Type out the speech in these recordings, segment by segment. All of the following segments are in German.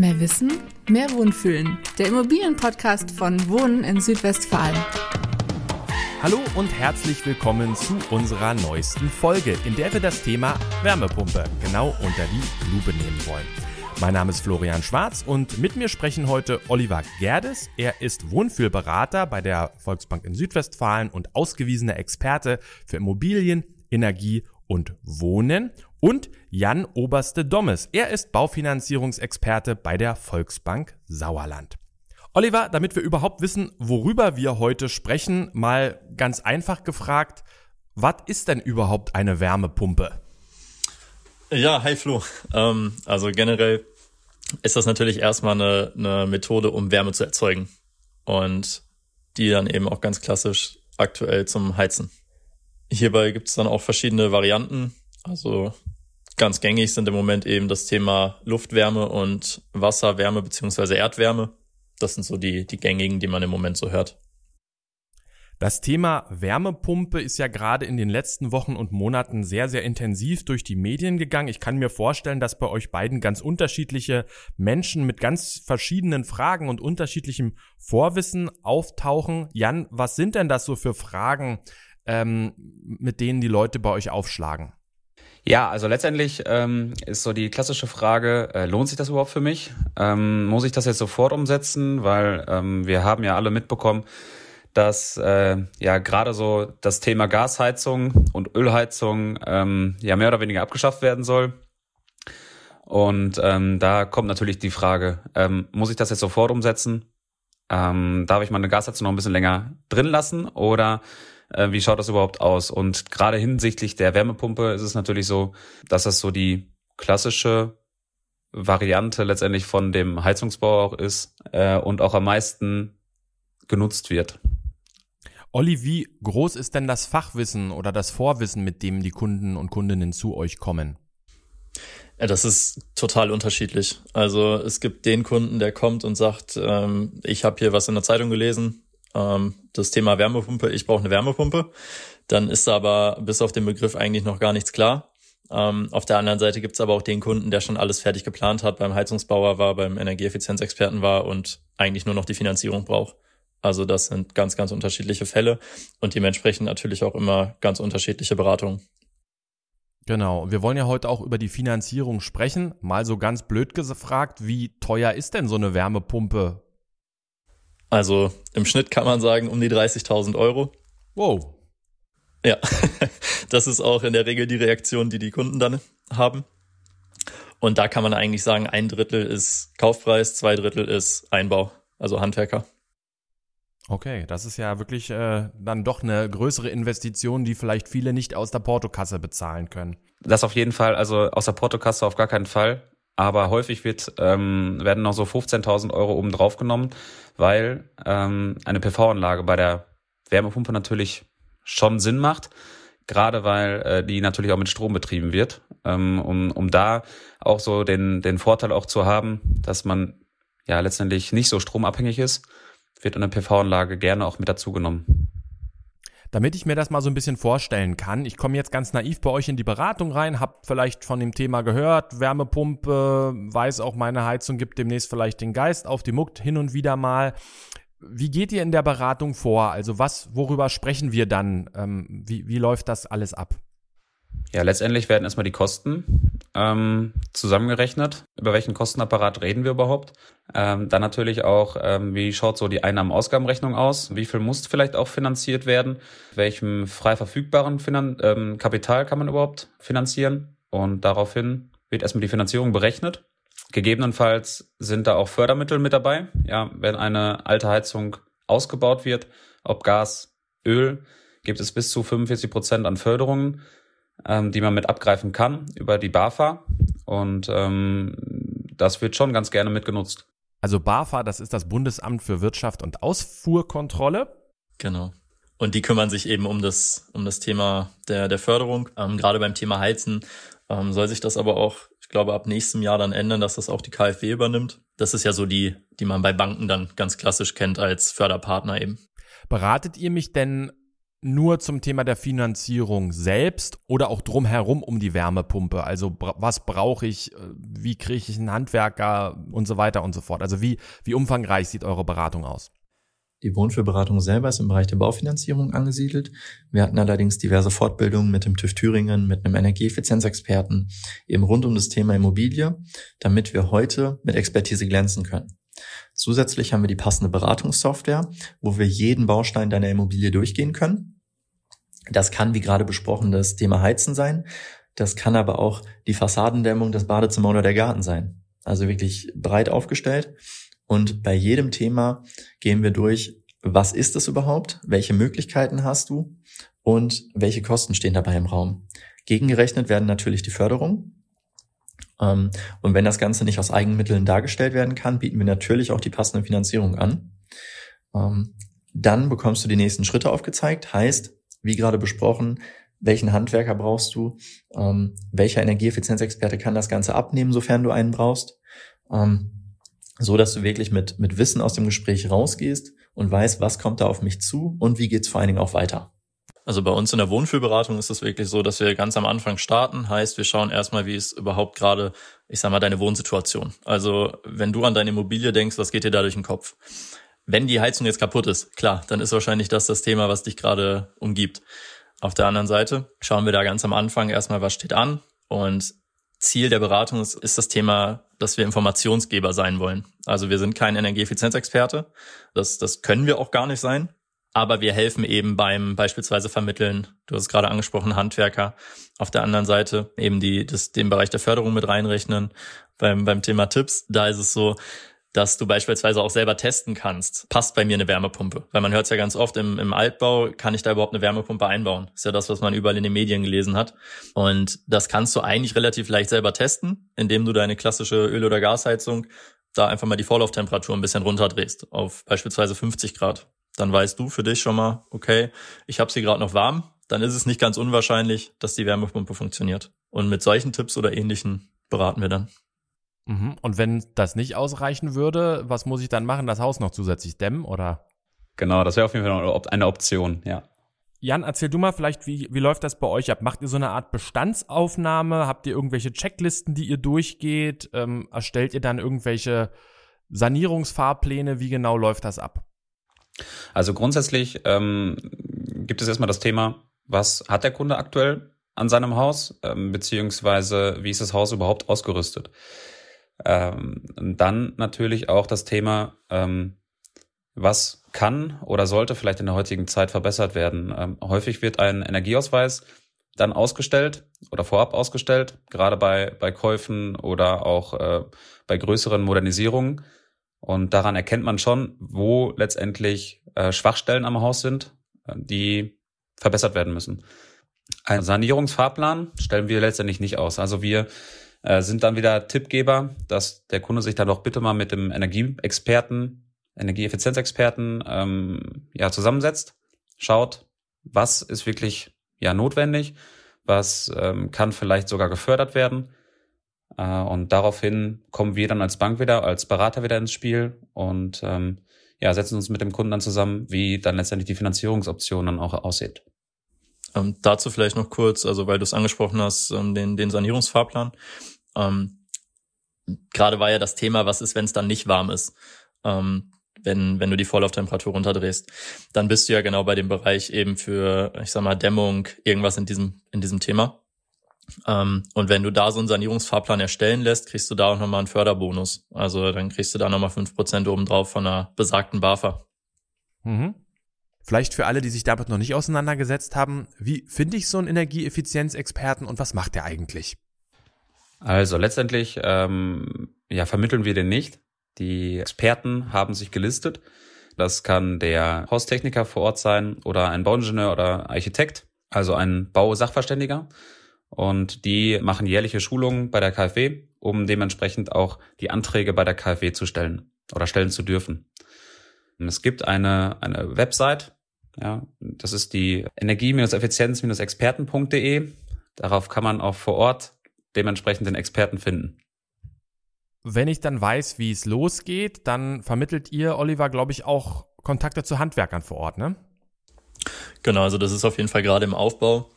Mehr Wissen, mehr Wohnfühlen. Der Immobilienpodcast von Wohnen in Südwestfalen. Hallo und herzlich willkommen zu unserer neuesten Folge, in der wir das Thema Wärmepumpe genau unter die Lupe nehmen wollen. Mein Name ist Florian Schwarz und mit mir sprechen heute Oliver Gerdes. Er ist Wohnfühlberater bei der Volksbank in Südwestfalen und ausgewiesener Experte für Immobilien, Energie und Wohnen und Jan Oberste Dommes. Er ist Baufinanzierungsexperte bei der Volksbank Sauerland. Oliver, damit wir überhaupt wissen, worüber wir heute sprechen, mal ganz einfach gefragt, was ist denn überhaupt eine Wärmepumpe? Ja, hi Flo. Ähm, also generell ist das natürlich erstmal eine, eine Methode, um Wärme zu erzeugen. Und die dann eben auch ganz klassisch aktuell zum Heizen. Hierbei gibt es dann auch verschiedene Varianten. Also ganz gängig sind im Moment eben das Thema Luftwärme und Wasserwärme beziehungsweise Erdwärme. Das sind so die, die gängigen, die man im Moment so hört. Das Thema Wärmepumpe ist ja gerade in den letzten Wochen und Monaten sehr, sehr intensiv durch die Medien gegangen. Ich kann mir vorstellen, dass bei euch beiden ganz unterschiedliche Menschen mit ganz verschiedenen Fragen und unterschiedlichem Vorwissen auftauchen. Jan, was sind denn das so für Fragen, ähm, mit denen die Leute bei euch aufschlagen? Ja, also letztendlich ähm, ist so die klassische Frage, äh, lohnt sich das überhaupt für mich? Ähm, muss ich das jetzt sofort umsetzen? Weil ähm, wir haben ja alle mitbekommen, dass äh, ja gerade so das Thema Gasheizung und Ölheizung ähm, ja mehr oder weniger abgeschafft werden soll. Und ähm, da kommt natürlich die Frage, ähm, muss ich das jetzt sofort umsetzen? Ähm, darf ich meine Gasheizung noch ein bisschen länger drin lassen oder äh, wie schaut das überhaupt aus? Und gerade hinsichtlich der Wärmepumpe ist es natürlich so, dass das so die klassische Variante letztendlich von dem Heizungsbau auch ist äh, und auch am meisten genutzt wird. Olli, wie groß ist denn das Fachwissen oder das Vorwissen, mit dem die Kunden und Kundinnen zu euch kommen? Ja, das ist total unterschiedlich. Also es gibt den Kunden, der kommt und sagt, ähm, ich habe hier was in der Zeitung gelesen, das Thema Wärmepumpe, ich brauche eine Wärmepumpe. Dann ist aber bis auf den Begriff eigentlich noch gar nichts klar. Ähm, auf der anderen Seite gibt's aber auch den Kunden, der schon alles fertig geplant hat, beim Heizungsbauer war, beim Energieeffizienzexperten war und eigentlich nur noch die Finanzierung braucht. Also das sind ganz, ganz unterschiedliche Fälle und dementsprechend natürlich auch immer ganz unterschiedliche Beratungen. Genau. Wir wollen ja heute auch über die Finanzierung sprechen. Mal so ganz blöd gefragt, wie teuer ist denn so eine Wärmepumpe? Also im Schnitt kann man sagen um die 30.000 Euro. Wow. Ja, das ist auch in der Regel die Reaktion, die die Kunden dann haben. Und da kann man eigentlich sagen, ein Drittel ist Kaufpreis, zwei Drittel ist Einbau, also Handwerker. Okay, das ist ja wirklich äh, dann doch eine größere Investition, die vielleicht viele nicht aus der Portokasse bezahlen können. Das auf jeden Fall, also aus der Portokasse auf gar keinen Fall. Aber häufig wird, ähm, werden noch so 15.000 Euro oben drauf genommen, weil ähm, eine PV-Anlage bei der Wärmepumpe natürlich schon Sinn macht, gerade weil äh, die natürlich auch mit Strom betrieben wird, ähm, um, um da auch so den, den Vorteil auch zu haben, dass man ja letztendlich nicht so stromabhängig ist wird eine PV-Anlage gerne auch mit dazugenommen. Damit ich mir das mal so ein bisschen vorstellen kann, ich komme jetzt ganz naiv bei euch in die Beratung rein, hab vielleicht von dem Thema gehört, Wärmepumpe, weiß auch meine Heizung gibt demnächst vielleicht den Geist auf die Muckt hin und wieder mal. Wie geht ihr in der Beratung vor? Also was, worüber sprechen wir dann? Ähm, wie, wie läuft das alles ab? Ja, letztendlich werden erstmal die Kosten ähm, zusammengerechnet. Über welchen Kostenapparat reden wir überhaupt? Ähm, dann natürlich auch, ähm, wie schaut so die Einnahmen-Ausgabenrechnung aus? Wie viel muss vielleicht auch finanziert werden? Welchem frei verfügbaren Finan ähm, Kapital kann man überhaupt finanzieren? Und daraufhin wird erstmal die Finanzierung berechnet. Gegebenenfalls sind da auch Fördermittel mit dabei. Ja, wenn eine alte Heizung ausgebaut wird, ob Gas, Öl, gibt es bis zu 45 Prozent an Förderungen ähm, die man mit abgreifen kann über die BAFA. Und ähm, das wird schon ganz gerne mitgenutzt. Also BAFA, das ist das Bundesamt für Wirtschaft und Ausfuhrkontrolle. Genau. Und die kümmern sich eben um das, um das Thema der, der Förderung. Ähm, gerade beim Thema Heizen ähm, soll sich das aber auch, ich glaube, ab nächstem Jahr dann ändern, dass das auch die KfW übernimmt. Das ist ja so die, die man bei Banken dann ganz klassisch kennt als Förderpartner eben. Beratet ihr mich denn nur zum Thema der Finanzierung selbst oder auch drumherum um die Wärmepumpe? Also was brauche ich, äh, wie kriege ich einen Handwerker und so weiter und so fort? Also wie, wie umfangreich sieht eure Beratung aus? Die Wohnfühlberatung selber ist im Bereich der Baufinanzierung angesiedelt. Wir hatten allerdings diverse Fortbildungen mit dem TÜV Thüringen, mit einem Energieeffizienzexperten, eben rund um das Thema Immobilie, damit wir heute mit Expertise glänzen können. Zusätzlich haben wir die passende Beratungssoftware, wo wir jeden Baustein deiner Immobilie durchgehen können. Das kann, wie gerade besprochen, das Thema Heizen sein. Das kann aber auch die Fassadendämmung, das Badezimmer oder der Garten sein. Also wirklich breit aufgestellt. Und bei jedem Thema gehen wir durch, was ist es überhaupt? Welche Möglichkeiten hast du? Und welche Kosten stehen dabei im Raum? Gegengerechnet werden natürlich die Förderung. Ähm, und wenn das Ganze nicht aus Eigenmitteln dargestellt werden kann, bieten wir natürlich auch die passende Finanzierung an. Ähm, dann bekommst du die nächsten Schritte aufgezeigt. Heißt, wie gerade besprochen, welchen Handwerker brauchst du? Ähm, welcher Energieeffizienzexperte kann das Ganze abnehmen, sofern du einen brauchst? so dass du wirklich mit, mit Wissen aus dem Gespräch rausgehst und weißt, was kommt da auf mich zu und wie geht's vor allen Dingen auch weiter. Also bei uns in der Wohnfühlberatung ist es wirklich so, dass wir ganz am Anfang starten. Heißt, wir schauen erstmal, wie ist überhaupt gerade, ich sag mal, deine Wohnsituation. Also wenn du an deine Immobilie denkst, was geht dir da durch den Kopf? Wenn die Heizung jetzt kaputt ist, klar, dann ist wahrscheinlich das das Thema, was dich gerade umgibt. Auf der anderen Seite schauen wir da ganz am Anfang erstmal, was steht an und Ziel der Beratung ist, ist das Thema, dass wir Informationsgeber sein wollen. Also wir sind kein Energieeffizienzexperte. Das, das können wir auch gar nicht sein. Aber wir helfen eben beim beispielsweise Vermitteln, du hast es gerade angesprochen, Handwerker. Auf der anderen Seite eben die, das, den Bereich der Förderung mit reinrechnen. Beim, beim Thema Tipps, da ist es so, dass du beispielsweise auch selber testen kannst, passt bei mir eine Wärmepumpe. Weil man hört es ja ganz oft im, im Altbau, kann ich da überhaupt eine Wärmepumpe einbauen? Ist ja das, was man überall in den Medien gelesen hat. Und das kannst du eigentlich relativ leicht selber testen, indem du deine klassische Öl- oder Gasheizung da einfach mal die Vorlauftemperatur ein bisschen runterdrehst, auf beispielsweise 50 Grad. Dann weißt du für dich schon mal, okay, ich habe sie gerade noch warm, dann ist es nicht ganz unwahrscheinlich, dass die Wärmepumpe funktioniert. Und mit solchen Tipps oder ähnlichen beraten wir dann. Mhm. Und wenn das nicht ausreichen würde, was muss ich dann machen? Das Haus noch zusätzlich dämmen oder? Genau, das wäre auf jeden Fall eine Option, ja. Jan, erzähl du mal vielleicht, wie, wie läuft das bei euch ab? Macht ihr so eine Art Bestandsaufnahme? Habt ihr irgendwelche Checklisten, die ihr durchgeht? Ähm, erstellt ihr dann irgendwelche Sanierungsfahrpläne? Wie genau läuft das ab? Also grundsätzlich ähm, gibt es erstmal das Thema, was hat der Kunde aktuell an seinem Haus, ähm, beziehungsweise wie ist das Haus überhaupt ausgerüstet? Ähm, dann natürlich auch das Thema, ähm, was kann oder sollte vielleicht in der heutigen Zeit verbessert werden. Ähm, häufig wird ein Energieausweis dann ausgestellt oder vorab ausgestellt, gerade bei, bei Käufen oder auch äh, bei größeren Modernisierungen. Und daran erkennt man schon, wo letztendlich äh, Schwachstellen am Haus sind, äh, die verbessert werden müssen. Ein Sanierungsfahrplan stellen wir letztendlich nicht aus. Also wir äh, sind dann wieder Tippgeber, dass der Kunde sich dann doch bitte mal mit dem Energieexperten, Energieeffizienzexperten ähm, ja zusammensetzt, schaut, was ist wirklich ja notwendig, was ähm, kann vielleicht sogar gefördert werden. Äh, und daraufhin kommen wir dann als Bank wieder, als Berater wieder ins Spiel und ähm, ja, setzen uns mit dem Kunden dann zusammen, wie dann letztendlich die Finanzierungsoption dann auch aussieht. Ähm, dazu vielleicht noch kurz, also weil du es angesprochen hast, ähm, den, den Sanierungsfahrplan. Ähm, Gerade war ja das Thema, was ist, wenn es dann nicht warm ist, ähm, wenn, wenn du die Vorlauftemperatur runterdrehst. Dann bist du ja genau bei dem Bereich eben für, ich sag mal, Dämmung, irgendwas in diesem, in diesem Thema. Ähm, und wenn du da so einen Sanierungsfahrplan erstellen lässt, kriegst du da auch nochmal einen Förderbonus. Also dann kriegst du da nochmal fünf Prozent obendrauf von einer besagten BAFA. Mhm. Vielleicht für alle, die sich damit noch nicht auseinandergesetzt haben, wie finde ich so einen Energieeffizienzexperten und was macht der eigentlich? Also letztendlich ähm, ja, vermitteln wir den nicht. Die Experten haben sich gelistet. Das kann der Haustechniker vor Ort sein oder ein Bauingenieur oder Architekt, also ein Bausachverständiger. Und die machen jährliche Schulungen bei der KfW, um dementsprechend auch die Anträge bei der KfW zu stellen oder stellen zu dürfen. Es gibt eine, eine Website, ja, das ist die Energie-Effizienz-Experten.de. Darauf kann man auch vor Ort dementsprechend den Experten finden. Wenn ich dann weiß, wie es losgeht, dann vermittelt ihr, Oliver, glaube ich, auch Kontakte zu Handwerkern vor Ort, ne? Genau, also das ist auf jeden Fall gerade im Aufbau.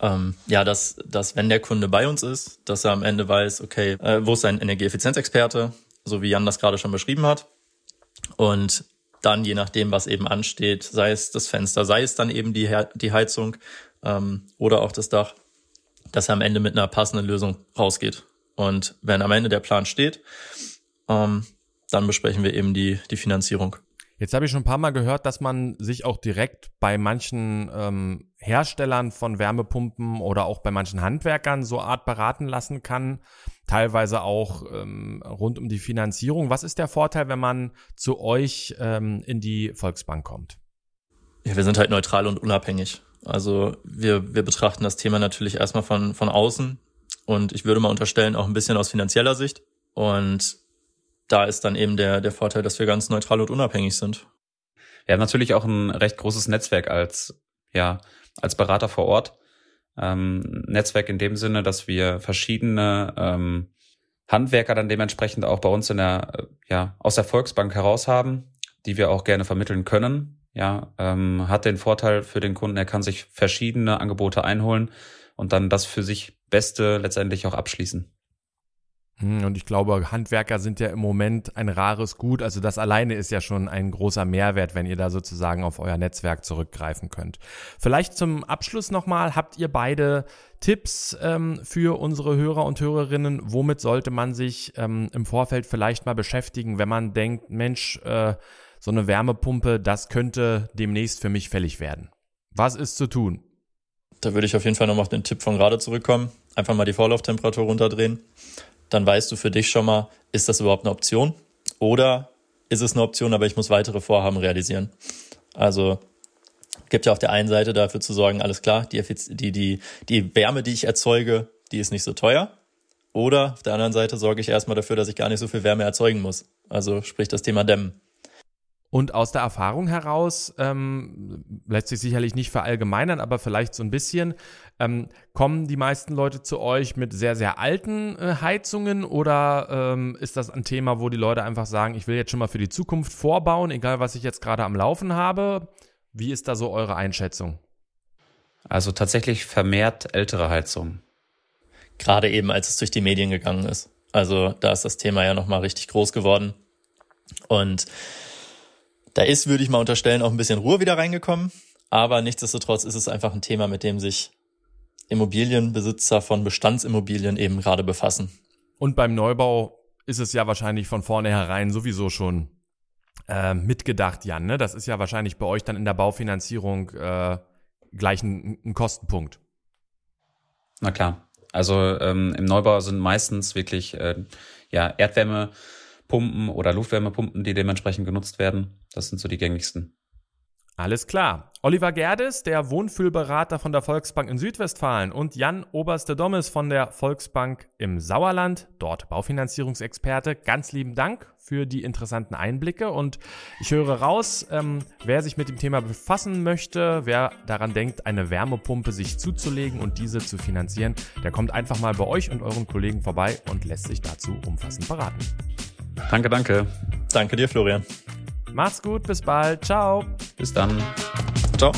Ähm, ja, dass, dass wenn der Kunde bei uns ist, dass er am Ende weiß, okay, äh, wo ist ein Energieeffizienzexperte, so wie Jan das gerade schon beschrieben hat. Und dann, je nachdem, was eben ansteht, sei es das Fenster, sei es dann eben die, die Heizung ähm, oder auch das Dach, dass er am Ende mit einer passenden Lösung rausgeht. Und wenn am Ende der Plan steht, ähm, dann besprechen wir eben die, die Finanzierung. Jetzt habe ich schon ein paar Mal gehört, dass man sich auch direkt bei manchen ähm, Herstellern von Wärmepumpen oder auch bei manchen Handwerkern so Art beraten lassen kann, teilweise auch ähm, rund um die Finanzierung. Was ist der Vorteil, wenn man zu euch ähm, in die Volksbank kommt? Ja, wir sind halt neutral und unabhängig. Also wir, wir betrachten das Thema natürlich erstmal von, von außen und ich würde mal unterstellen, auch ein bisschen aus finanzieller Sicht. Und da ist dann eben der, der Vorteil, dass wir ganz neutral und unabhängig sind. Wir haben natürlich auch ein recht großes Netzwerk als, ja, als Berater vor Ort. Ähm, Netzwerk in dem Sinne, dass wir verschiedene ähm, Handwerker dann dementsprechend auch bei uns in der, äh, ja, aus der Volksbank heraus haben, die wir auch gerne vermitteln können. Ja, ähm, hat den Vorteil für den Kunden, er kann sich verschiedene Angebote einholen und dann das für sich Beste letztendlich auch abschließen. Hm, und ich glaube, Handwerker sind ja im Moment ein rares Gut. Also das alleine ist ja schon ein großer Mehrwert, wenn ihr da sozusagen auf euer Netzwerk zurückgreifen könnt. Vielleicht zum Abschluss nochmal, habt ihr beide Tipps ähm, für unsere Hörer und Hörerinnen? Womit sollte man sich ähm, im Vorfeld vielleicht mal beschäftigen, wenn man denkt, Mensch, äh, so eine Wärmepumpe, das könnte demnächst für mich fällig werden? Was ist zu tun? Da würde ich auf jeden Fall nochmal auf den Tipp von gerade zurückkommen. Einfach mal die Vorlauftemperatur runterdrehen dann weißt du für dich schon mal, ist das überhaupt eine Option? Oder ist es eine Option, aber ich muss weitere Vorhaben realisieren? Also gibt ja auf der einen Seite dafür zu sorgen, alles klar, die, die, die, die Wärme, die ich erzeuge, die ist nicht so teuer. Oder auf der anderen Seite sorge ich erstmal dafür, dass ich gar nicht so viel Wärme erzeugen muss. Also sprich das Thema Dämmen. Und aus der Erfahrung heraus, ähm, lässt sich sicherlich nicht verallgemeinern, aber vielleicht so ein bisschen, ähm, kommen die meisten Leute zu euch mit sehr, sehr alten äh, Heizungen oder ähm, ist das ein Thema, wo die Leute einfach sagen, ich will jetzt schon mal für die Zukunft vorbauen, egal was ich jetzt gerade am Laufen habe? Wie ist da so eure Einschätzung? Also tatsächlich vermehrt ältere Heizungen. Gerade eben, als es durch die Medien gegangen ist. Also da ist das Thema ja nochmal richtig groß geworden. Und da ist, würde ich mal unterstellen, auch ein bisschen Ruhe wieder reingekommen. Aber nichtsdestotrotz ist es einfach ein Thema, mit dem sich Immobilienbesitzer von Bestandsimmobilien eben gerade befassen. Und beim Neubau ist es ja wahrscheinlich von vornherein sowieso schon äh, mitgedacht, Jan. Ne? Das ist ja wahrscheinlich bei euch dann in der Baufinanzierung äh, gleich ein, ein Kostenpunkt. Na klar. Also ähm, im Neubau sind meistens wirklich äh, ja, Erdwärme Pumpen oder Luftwärmepumpen, die dementsprechend genutzt werden. Das sind so die gängigsten. Alles klar. Oliver Gerdes, der Wohnfühlberater von der Volksbank in Südwestfalen und Jan Oberste Dommes von der Volksbank im Sauerland, dort Baufinanzierungsexperte. Ganz lieben Dank für die interessanten Einblicke und ich höre raus, ähm, wer sich mit dem Thema befassen möchte, wer daran denkt, eine Wärmepumpe sich zuzulegen und diese zu finanzieren, der kommt einfach mal bei euch und euren Kollegen vorbei und lässt sich dazu umfassend beraten. Danke, danke. Danke dir, Florian. Macht's gut, bis bald. Ciao. Bis dann. Ciao.